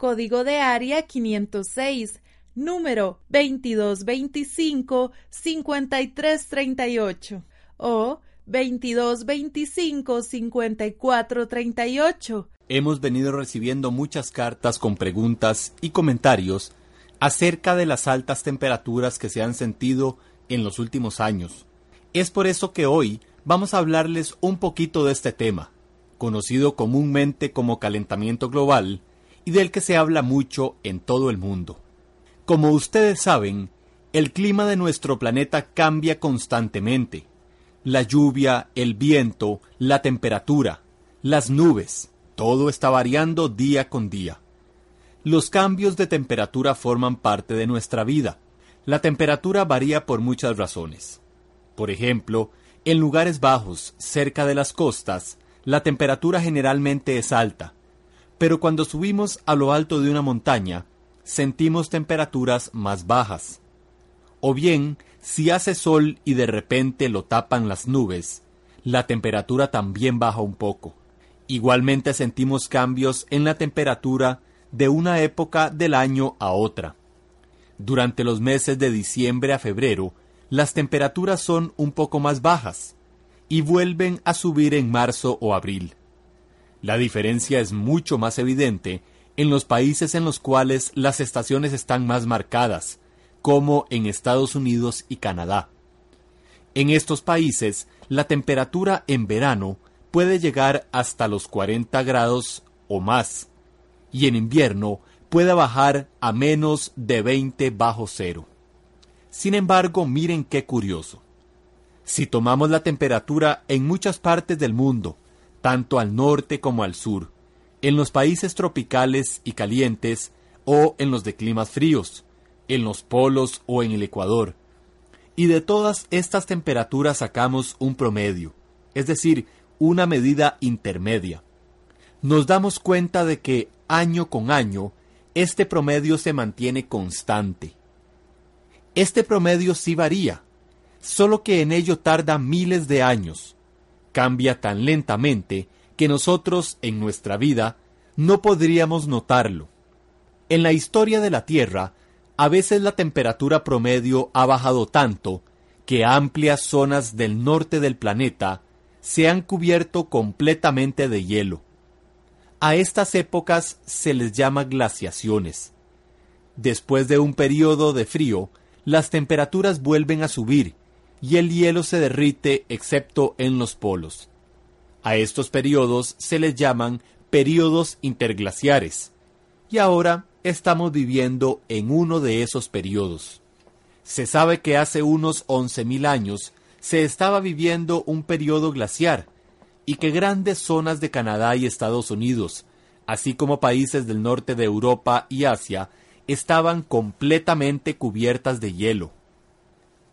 código de área 506, número 2225-5338 o 2225-5438. Hemos venido recibiendo muchas cartas con preguntas y comentarios acerca de las altas temperaturas que se han sentido en los últimos años. Es por eso que hoy vamos a hablarles un poquito de este tema, conocido comúnmente como calentamiento global, y del que se habla mucho en todo el mundo. Como ustedes saben, el clima de nuestro planeta cambia constantemente. La lluvia, el viento, la temperatura, las nubes, todo está variando día con día. Los cambios de temperatura forman parte de nuestra vida. La temperatura varía por muchas razones. Por ejemplo, en lugares bajos, cerca de las costas, la temperatura generalmente es alta, pero cuando subimos a lo alto de una montaña, sentimos temperaturas más bajas. O bien, si hace sol y de repente lo tapan las nubes, la temperatura también baja un poco. Igualmente sentimos cambios en la temperatura de una época del año a otra. Durante los meses de diciembre a febrero, las temperaturas son un poco más bajas y vuelven a subir en marzo o abril. La diferencia es mucho más evidente en los países en los cuales las estaciones están más marcadas, como en Estados Unidos y Canadá. En estos países, la temperatura en verano puede llegar hasta los 40 grados o más, y en invierno puede bajar a menos de 20 bajo cero. Sin embargo, miren qué curioso. Si tomamos la temperatura en muchas partes del mundo tanto al norte como al sur, en los países tropicales y calientes o en los de climas fríos, en los polos o en el Ecuador. Y de todas estas temperaturas sacamos un promedio, es decir, una medida intermedia. Nos damos cuenta de que año con año este promedio se mantiene constante. Este promedio sí varía, solo que en ello tarda miles de años, cambia tan lentamente que nosotros en nuestra vida no podríamos notarlo. En la historia de la Tierra, a veces la temperatura promedio ha bajado tanto que amplias zonas del norte del planeta se han cubierto completamente de hielo. A estas épocas se les llama glaciaciones. Después de un periodo de frío, las temperaturas vuelven a subir y el hielo se derrite excepto en los polos. A estos periodos se les llaman periodos interglaciares, y ahora estamos viviendo en uno de esos periodos. Se sabe que hace unos 11.000 años se estaba viviendo un periodo glaciar, y que grandes zonas de Canadá y Estados Unidos, así como países del norte de Europa y Asia, estaban completamente cubiertas de hielo.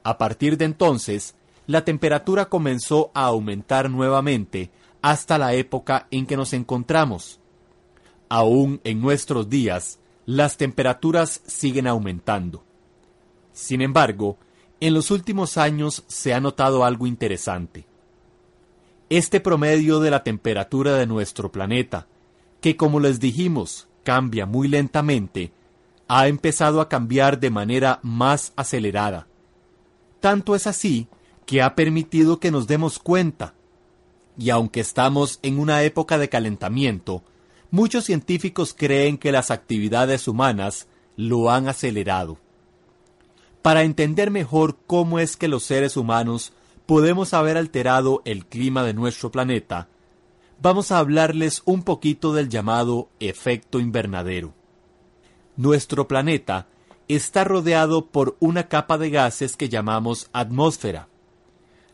A partir de entonces, la temperatura comenzó a aumentar nuevamente hasta la época en que nos encontramos. Aún en nuestros días, las temperaturas siguen aumentando. Sin embargo, en los últimos años se ha notado algo interesante. Este promedio de la temperatura de nuestro planeta, que como les dijimos cambia muy lentamente, ha empezado a cambiar de manera más acelerada. Tanto es así que ha permitido que nos demos cuenta. Y aunque estamos en una época de calentamiento, muchos científicos creen que las actividades humanas lo han acelerado. Para entender mejor cómo es que los seres humanos podemos haber alterado el clima de nuestro planeta, vamos a hablarles un poquito del llamado efecto invernadero. Nuestro planeta está rodeado por una capa de gases que llamamos atmósfera.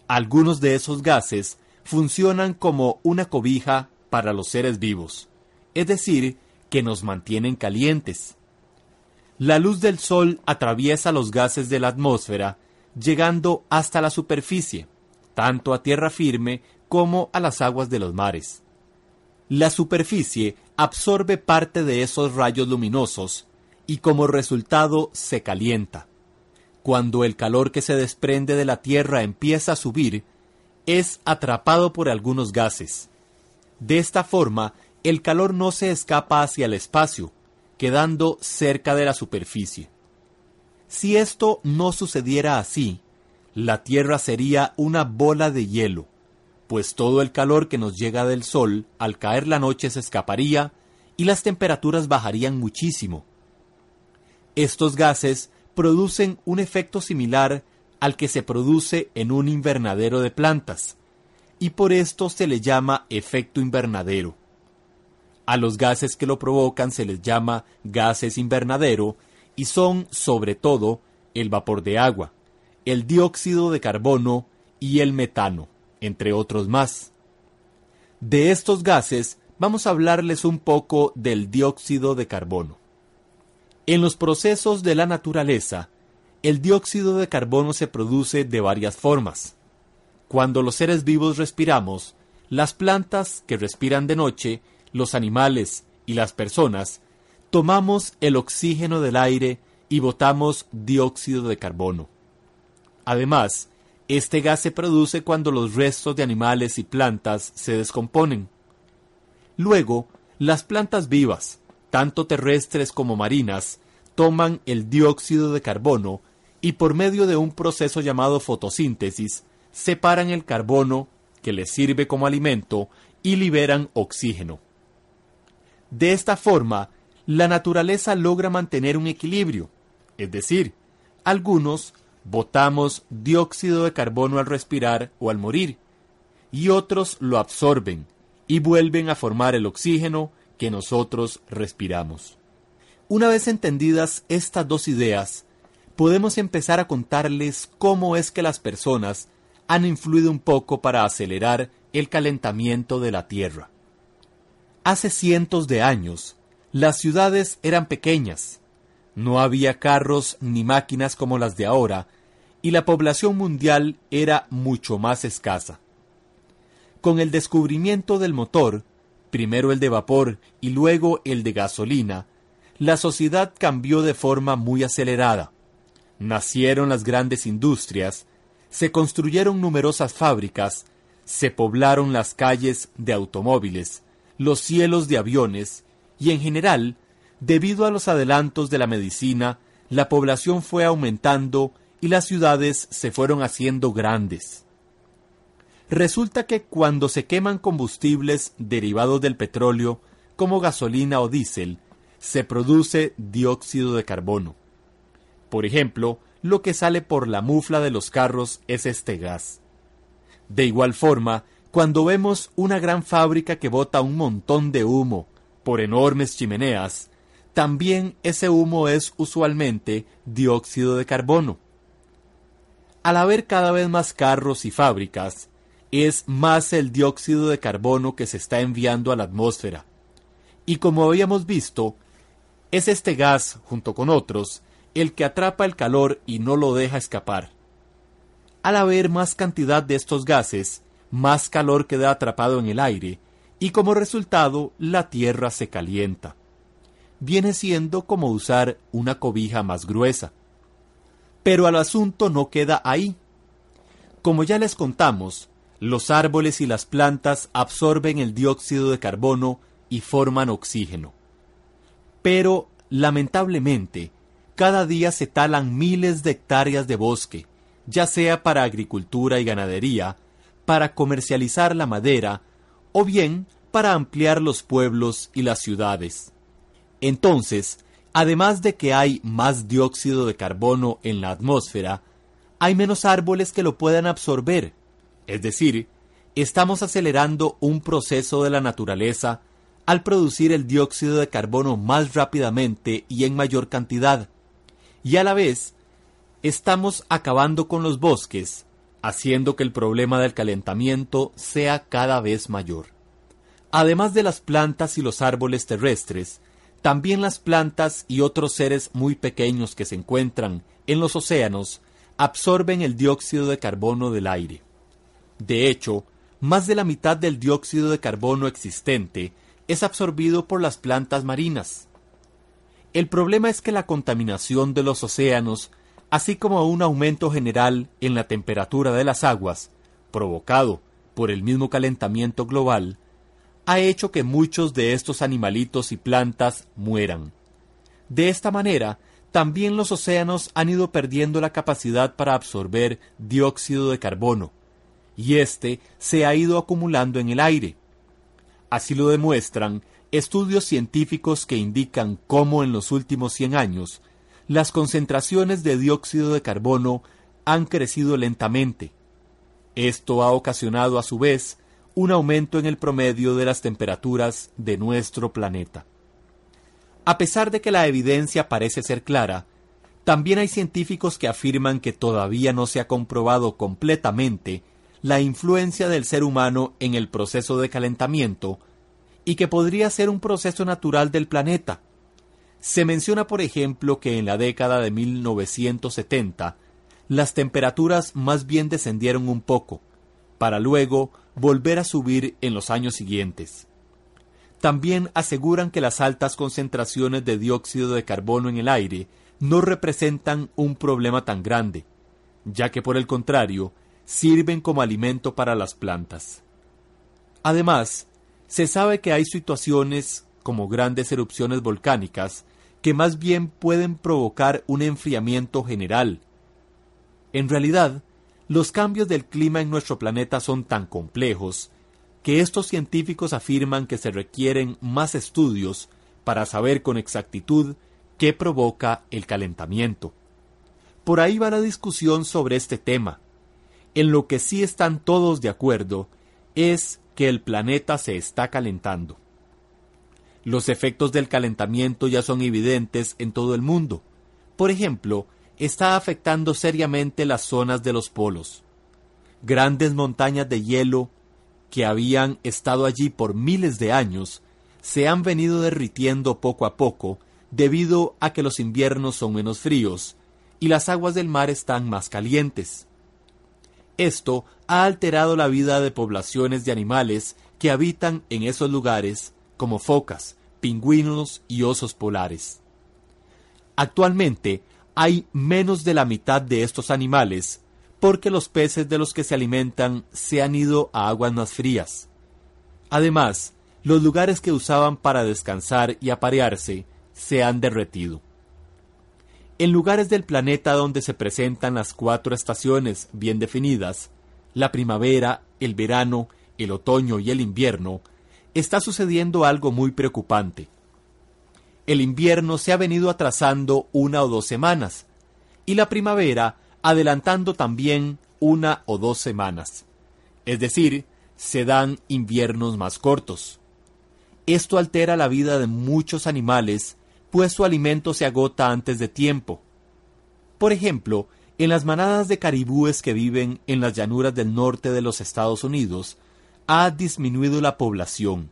Algunos de esos gases funcionan como una cobija para los seres vivos, es decir, que nos mantienen calientes. La luz del Sol atraviesa los gases de la atmósfera, llegando hasta la superficie, tanto a tierra firme como a las aguas de los mares. La superficie absorbe parte de esos rayos luminosos y como resultado se calienta. Cuando el calor que se desprende de la Tierra empieza a subir, es atrapado por algunos gases. De esta forma, el calor no se escapa hacia el espacio, quedando cerca de la superficie. Si esto no sucediera así, la Tierra sería una bola de hielo, pues todo el calor que nos llega del Sol al caer la noche se escaparía y las temperaturas bajarían muchísimo. Estos gases producen un efecto similar al que se produce en un invernadero de plantas, y por esto se le llama efecto invernadero. A los gases que lo provocan se les llama gases invernadero y son, sobre todo, el vapor de agua, el dióxido de carbono y el metano, entre otros más. De estos gases vamos a hablarles un poco del dióxido de carbono. En los procesos de la naturaleza, el dióxido de carbono se produce de varias formas. Cuando los seres vivos respiramos, las plantas que respiran de noche los animales y las personas, tomamos el oxígeno del aire y botamos dióxido de carbono. Además, este gas se produce cuando los restos de animales y plantas se descomponen. Luego, las plantas vivas, tanto terrestres como marinas, toman el dióxido de carbono y por medio de un proceso llamado fotosíntesis, separan el carbono, que les sirve como alimento, y liberan oxígeno. De esta forma, la naturaleza logra mantener un equilibrio, es decir, algunos botamos dióxido de carbono al respirar o al morir, y otros lo absorben y vuelven a formar el oxígeno que nosotros respiramos. Una vez entendidas estas dos ideas, podemos empezar a contarles cómo es que las personas han influido un poco para acelerar el calentamiento de la Tierra. Hace cientos de años, las ciudades eran pequeñas, no había carros ni máquinas como las de ahora, y la población mundial era mucho más escasa. Con el descubrimiento del motor, primero el de vapor y luego el de gasolina, la sociedad cambió de forma muy acelerada. Nacieron las grandes industrias, se construyeron numerosas fábricas, se poblaron las calles de automóviles, los cielos de aviones y en general, debido a los adelantos de la medicina, la población fue aumentando y las ciudades se fueron haciendo grandes. Resulta que cuando se queman combustibles derivados del petróleo, como gasolina o diésel, se produce dióxido de carbono. Por ejemplo, lo que sale por la mufla de los carros es este gas. De igual forma, cuando vemos una gran fábrica que bota un montón de humo por enormes chimeneas, también ese humo es usualmente dióxido de carbono. Al haber cada vez más carros y fábricas, es más el dióxido de carbono que se está enviando a la atmósfera. Y como habíamos visto, es este gas, junto con otros, el que atrapa el calor y no lo deja escapar. Al haber más cantidad de estos gases, más calor queda atrapado en el aire y como resultado la tierra se calienta. Viene siendo como usar una cobija más gruesa. Pero el asunto no queda ahí. Como ya les contamos, los árboles y las plantas absorben el dióxido de carbono y forman oxígeno. Pero, lamentablemente, cada día se talan miles de hectáreas de bosque, ya sea para agricultura y ganadería, para comercializar la madera o bien para ampliar los pueblos y las ciudades. Entonces, además de que hay más dióxido de carbono en la atmósfera, hay menos árboles que lo puedan absorber. Es decir, estamos acelerando un proceso de la naturaleza al producir el dióxido de carbono más rápidamente y en mayor cantidad. Y a la vez, estamos acabando con los bosques, haciendo que el problema del calentamiento sea cada vez mayor. Además de las plantas y los árboles terrestres, también las plantas y otros seres muy pequeños que se encuentran en los océanos absorben el dióxido de carbono del aire. De hecho, más de la mitad del dióxido de carbono existente es absorbido por las plantas marinas. El problema es que la contaminación de los océanos, así como un aumento general en la temperatura de las aguas, provocado por el mismo calentamiento global, ha hecho que muchos de estos animalitos y plantas mueran. De esta manera, también los océanos han ido perdiendo la capacidad para absorber dióxido de carbono, y éste se ha ido acumulando en el aire. Así lo demuestran estudios científicos que indican cómo en los últimos 100 años las concentraciones de dióxido de carbono han crecido lentamente. Esto ha ocasionado a su vez un aumento en el promedio de las temperaturas de nuestro planeta. A pesar de que la evidencia parece ser clara, también hay científicos que afirman que todavía no se ha comprobado completamente la influencia del ser humano en el proceso de calentamiento y que podría ser un proceso natural del planeta. Se menciona, por ejemplo, que en la década de 1970 las temperaturas más bien descendieron un poco, para luego volver a subir en los años siguientes. También aseguran que las altas concentraciones de dióxido de carbono en el aire no representan un problema tan grande, ya que por el contrario, sirven como alimento para las plantas. Además, se sabe que hay situaciones, como grandes erupciones volcánicas, que más bien pueden provocar un enfriamiento general. En realidad, los cambios del clima en nuestro planeta son tan complejos que estos científicos afirman que se requieren más estudios para saber con exactitud qué provoca el calentamiento. Por ahí va la discusión sobre este tema. En lo que sí están todos de acuerdo es que el planeta se está calentando. Los efectos del calentamiento ya son evidentes en todo el mundo. Por ejemplo, está afectando seriamente las zonas de los polos. Grandes montañas de hielo que habían estado allí por miles de años se han venido derritiendo poco a poco debido a que los inviernos son menos fríos y las aguas del mar están más calientes. Esto ha alterado la vida de poblaciones de animales que habitan en esos lugares, como focas, pingüinos y osos polares. Actualmente hay menos de la mitad de estos animales porque los peces de los que se alimentan se han ido a aguas más frías. Además, los lugares que usaban para descansar y aparearse se han derretido. En lugares del planeta donde se presentan las cuatro estaciones bien definidas, la primavera, el verano, el otoño y el invierno, está sucediendo algo muy preocupante. El invierno se ha venido atrasando una o dos semanas, y la primavera adelantando también una o dos semanas. Es decir, se dan inviernos más cortos. Esto altera la vida de muchos animales pues su alimento se agota antes de tiempo. Por ejemplo, en las manadas de caribúes que viven en las llanuras del norte de los Estados Unidos, ha disminuido la población.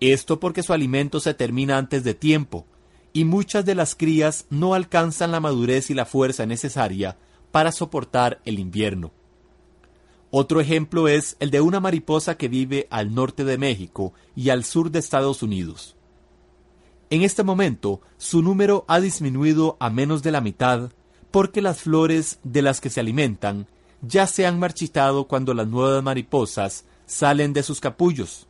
Esto porque su alimento se termina antes de tiempo, y muchas de las crías no alcanzan la madurez y la fuerza necesaria para soportar el invierno. Otro ejemplo es el de una mariposa que vive al norte de México y al sur de Estados Unidos. En este momento, su número ha disminuido a menos de la mitad porque las flores de las que se alimentan ya se han marchitado cuando las nuevas mariposas salen de sus capullos.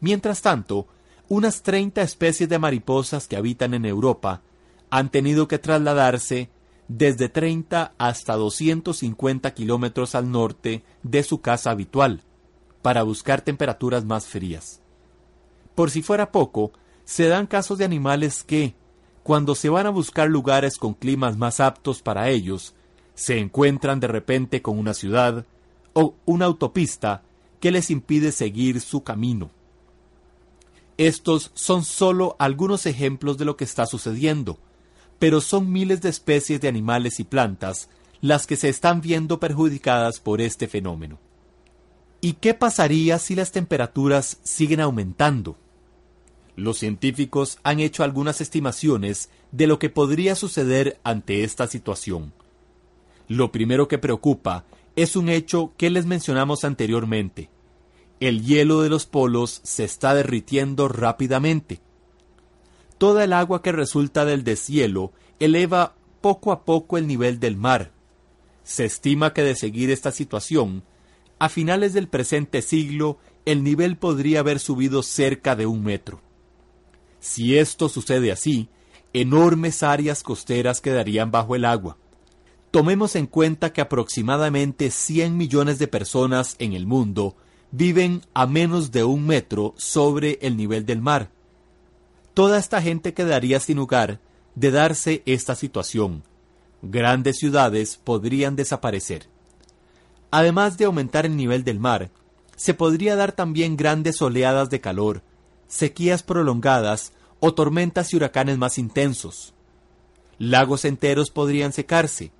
Mientras tanto, unas 30 especies de mariposas que habitan en Europa han tenido que trasladarse desde 30 hasta 250 kilómetros al norte de su casa habitual para buscar temperaturas más frías. Por si fuera poco, se dan casos de animales que, cuando se van a buscar lugares con climas más aptos para ellos, se encuentran de repente con una ciudad o una autopista que les impide seguir su camino. Estos son solo algunos ejemplos de lo que está sucediendo, pero son miles de especies de animales y plantas las que se están viendo perjudicadas por este fenómeno. ¿Y qué pasaría si las temperaturas siguen aumentando? Los científicos han hecho algunas estimaciones de lo que podría suceder ante esta situación. Lo primero que preocupa es un hecho que les mencionamos anteriormente. El hielo de los polos se está derritiendo rápidamente. Toda el agua que resulta del deshielo eleva poco a poco el nivel del mar. Se estima que de seguir esta situación, a finales del presente siglo el nivel podría haber subido cerca de un metro. Si esto sucede así, enormes áreas costeras quedarían bajo el agua. Tomemos en cuenta que aproximadamente 100 millones de personas en el mundo viven a menos de un metro sobre el nivel del mar. Toda esta gente quedaría sin lugar de darse esta situación. Grandes ciudades podrían desaparecer. Además de aumentar el nivel del mar, se podría dar también grandes oleadas de calor, sequías prolongadas o tormentas y huracanes más intensos. Lagos enteros podrían secarse,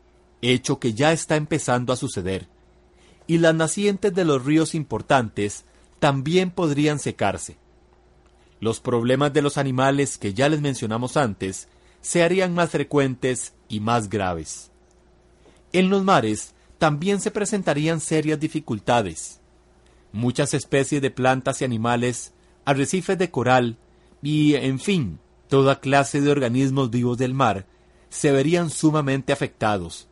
hecho que ya está empezando a suceder, y las nacientes de los ríos importantes también podrían secarse. Los problemas de los animales que ya les mencionamos antes se harían más frecuentes y más graves. En los mares también se presentarían serias dificultades. Muchas especies de plantas y animales, arrecifes de coral y, en fin, toda clase de organismos vivos del mar se verían sumamente afectados,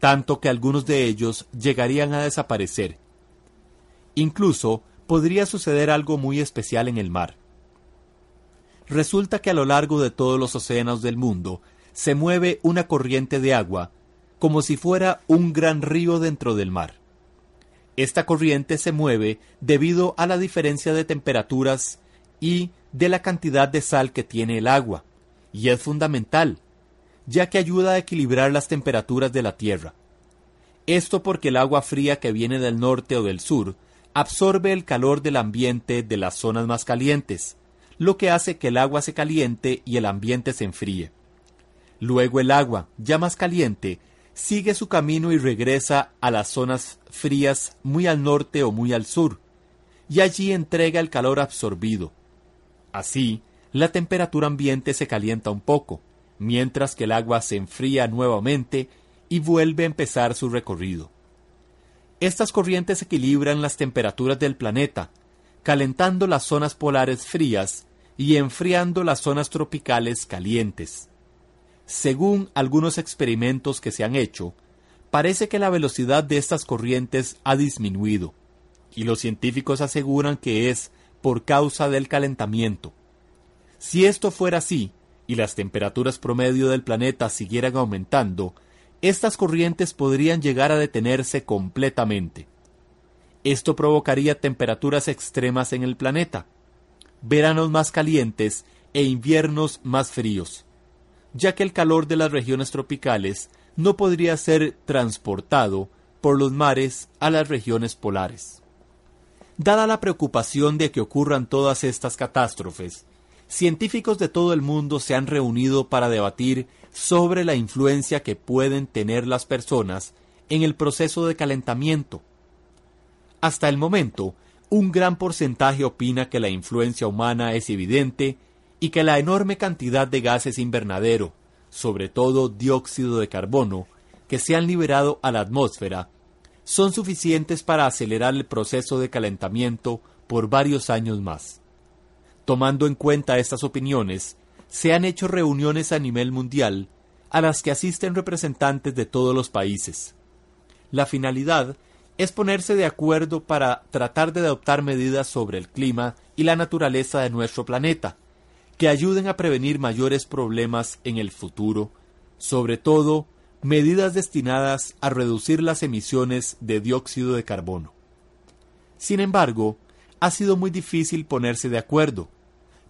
tanto que algunos de ellos llegarían a desaparecer. Incluso podría suceder algo muy especial en el mar. Resulta que a lo largo de todos los océanos del mundo se mueve una corriente de agua como si fuera un gran río dentro del mar. Esta corriente se mueve debido a la diferencia de temperaturas y de la cantidad de sal que tiene el agua, y es fundamental, ya que ayuda a equilibrar las temperaturas de la Tierra. Esto porque el agua fría que viene del norte o del sur absorbe el calor del ambiente de las zonas más calientes, lo que hace que el agua se caliente y el ambiente se enfríe. Luego el agua, ya más caliente, sigue su camino y regresa a las zonas frías muy al norte o muy al sur, y allí entrega el calor absorbido. Así, la temperatura ambiente se calienta un poco, mientras que el agua se enfría nuevamente y vuelve a empezar su recorrido. Estas corrientes equilibran las temperaturas del planeta, calentando las zonas polares frías y enfriando las zonas tropicales calientes. Según algunos experimentos que se han hecho, parece que la velocidad de estas corrientes ha disminuido, y los científicos aseguran que es por causa del calentamiento. Si esto fuera así, y las temperaturas promedio del planeta siguieran aumentando, estas corrientes podrían llegar a detenerse completamente. Esto provocaría temperaturas extremas en el planeta, veranos más calientes e inviernos más fríos ya que el calor de las regiones tropicales no podría ser transportado por los mares a las regiones polares. Dada la preocupación de que ocurran todas estas catástrofes, científicos de todo el mundo se han reunido para debatir sobre la influencia que pueden tener las personas en el proceso de calentamiento. Hasta el momento, un gran porcentaje opina que la influencia humana es evidente y que la enorme cantidad de gases invernadero, sobre todo dióxido de carbono, que se han liberado a la atmósfera, son suficientes para acelerar el proceso de calentamiento por varios años más. Tomando en cuenta estas opiniones, se han hecho reuniones a nivel mundial a las que asisten representantes de todos los países. La finalidad es ponerse de acuerdo para tratar de adoptar medidas sobre el clima y la naturaleza de nuestro planeta, que ayuden a prevenir mayores problemas en el futuro, sobre todo medidas destinadas a reducir las emisiones de dióxido de carbono. Sin embargo, ha sido muy difícil ponerse de acuerdo,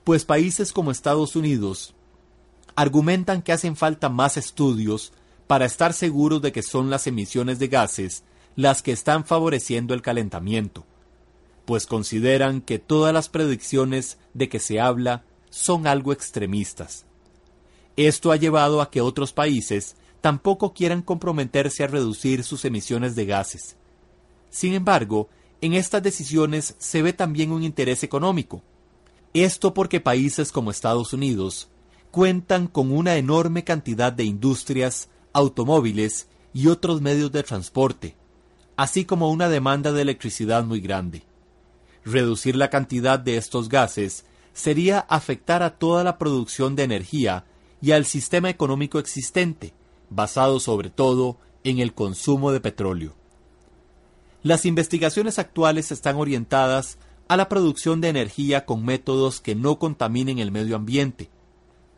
pues países como Estados Unidos argumentan que hacen falta más estudios para estar seguros de que son las emisiones de gases las que están favoreciendo el calentamiento, pues consideran que todas las predicciones de que se habla son algo extremistas. Esto ha llevado a que otros países tampoco quieran comprometerse a reducir sus emisiones de gases. Sin embargo, en estas decisiones se ve también un interés económico. Esto porque países como Estados Unidos cuentan con una enorme cantidad de industrias, automóviles y otros medios de transporte, así como una demanda de electricidad muy grande. Reducir la cantidad de estos gases sería afectar a toda la producción de energía y al sistema económico existente, basado sobre todo en el consumo de petróleo. Las investigaciones actuales están orientadas a la producción de energía con métodos que no contaminen el medio ambiente.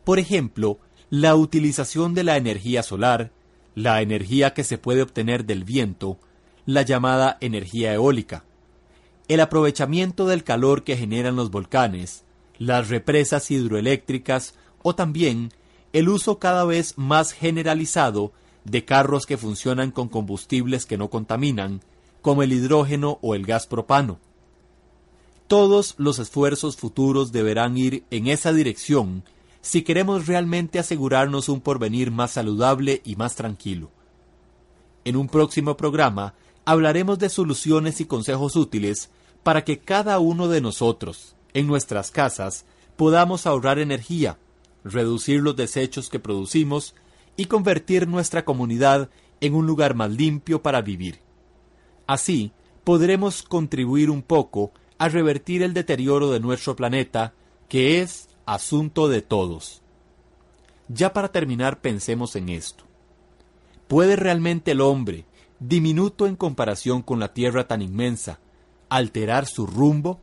Por ejemplo, la utilización de la energía solar, la energía que se puede obtener del viento, la llamada energía eólica, el aprovechamiento del calor que generan los volcanes, las represas hidroeléctricas o también el uso cada vez más generalizado de carros que funcionan con combustibles que no contaminan, como el hidrógeno o el gas propano. Todos los esfuerzos futuros deberán ir en esa dirección si queremos realmente asegurarnos un porvenir más saludable y más tranquilo. En un próximo programa hablaremos de soluciones y consejos útiles para que cada uno de nosotros, en nuestras casas, podamos ahorrar energía, reducir los desechos que producimos y convertir nuestra comunidad en un lugar más limpio para vivir. Así, podremos contribuir un poco a revertir el deterioro de nuestro planeta, que es asunto de todos. Ya para terminar pensemos en esto. ¿Puede realmente el hombre, diminuto en comparación con la Tierra tan inmensa, alterar su rumbo?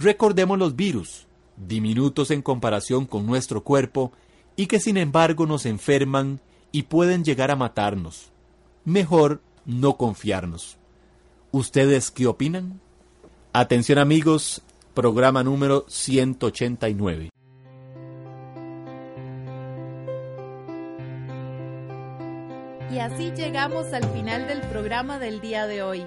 Recordemos los virus, diminutos en comparación con nuestro cuerpo y que sin embargo nos enferman y pueden llegar a matarnos. Mejor no confiarnos. ¿Ustedes qué opinan? Atención amigos, programa número 189. Y así llegamos al final del programa del día de hoy.